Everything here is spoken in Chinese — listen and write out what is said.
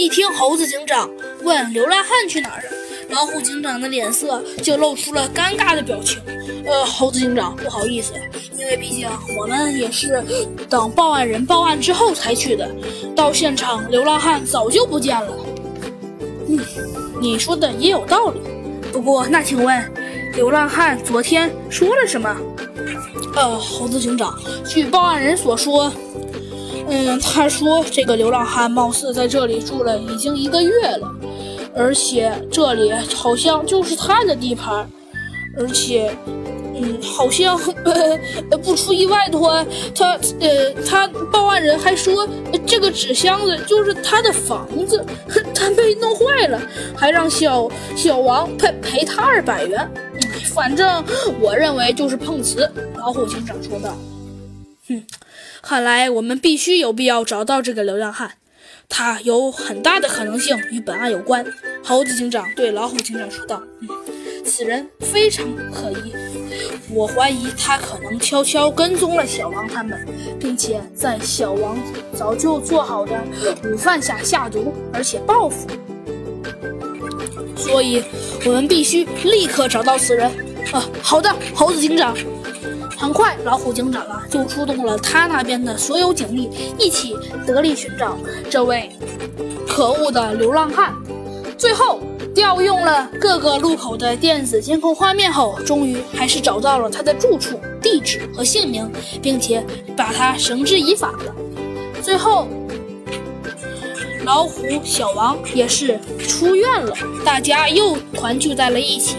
一听猴子警长问流浪汉去哪儿了，老虎警长的脸色就露出了尴尬的表情。呃，猴子警长，不好意思，因为毕竟我们也是等报案人报案之后才去的，到现场流浪汉早就不见了。嗯，你说的也有道理。不过，那请问，流浪汉昨天说了什么？呃，猴子警长，据报案人所说。嗯，他说这个流浪汉貌似在这里住了已经一个月了，而且这里好像就是他的地盘，而且，嗯，好像呃 不出意外的话，他呃他报案人还说这个纸箱子就是他的房子，他被弄坏了，还让小小王赔赔他二百元。反正我认为就是碰瓷。老虎警长说道。哼。看来我们必须有必要找到这个流浪汉，他有很大的可能性与本案有关。猴子警长对老虎警长说道：“嗯，此人非常可疑，我怀疑他可能悄悄跟踪了小王他们，并且在小王早就做好的午饭下下毒，而且报复。所以，我们必须立刻找到此人。”啊，好的，猴子警长。很快，老虎警长啊就出动了他那边的所有警力，一起得力寻找这位可恶的流浪汉。最后，调用了各个路口的电子监控画面后，终于还是找到了他的住处、地址和姓名，并且把他绳之以法了。最后，老虎小王也是出院了，大家又团聚在了一起。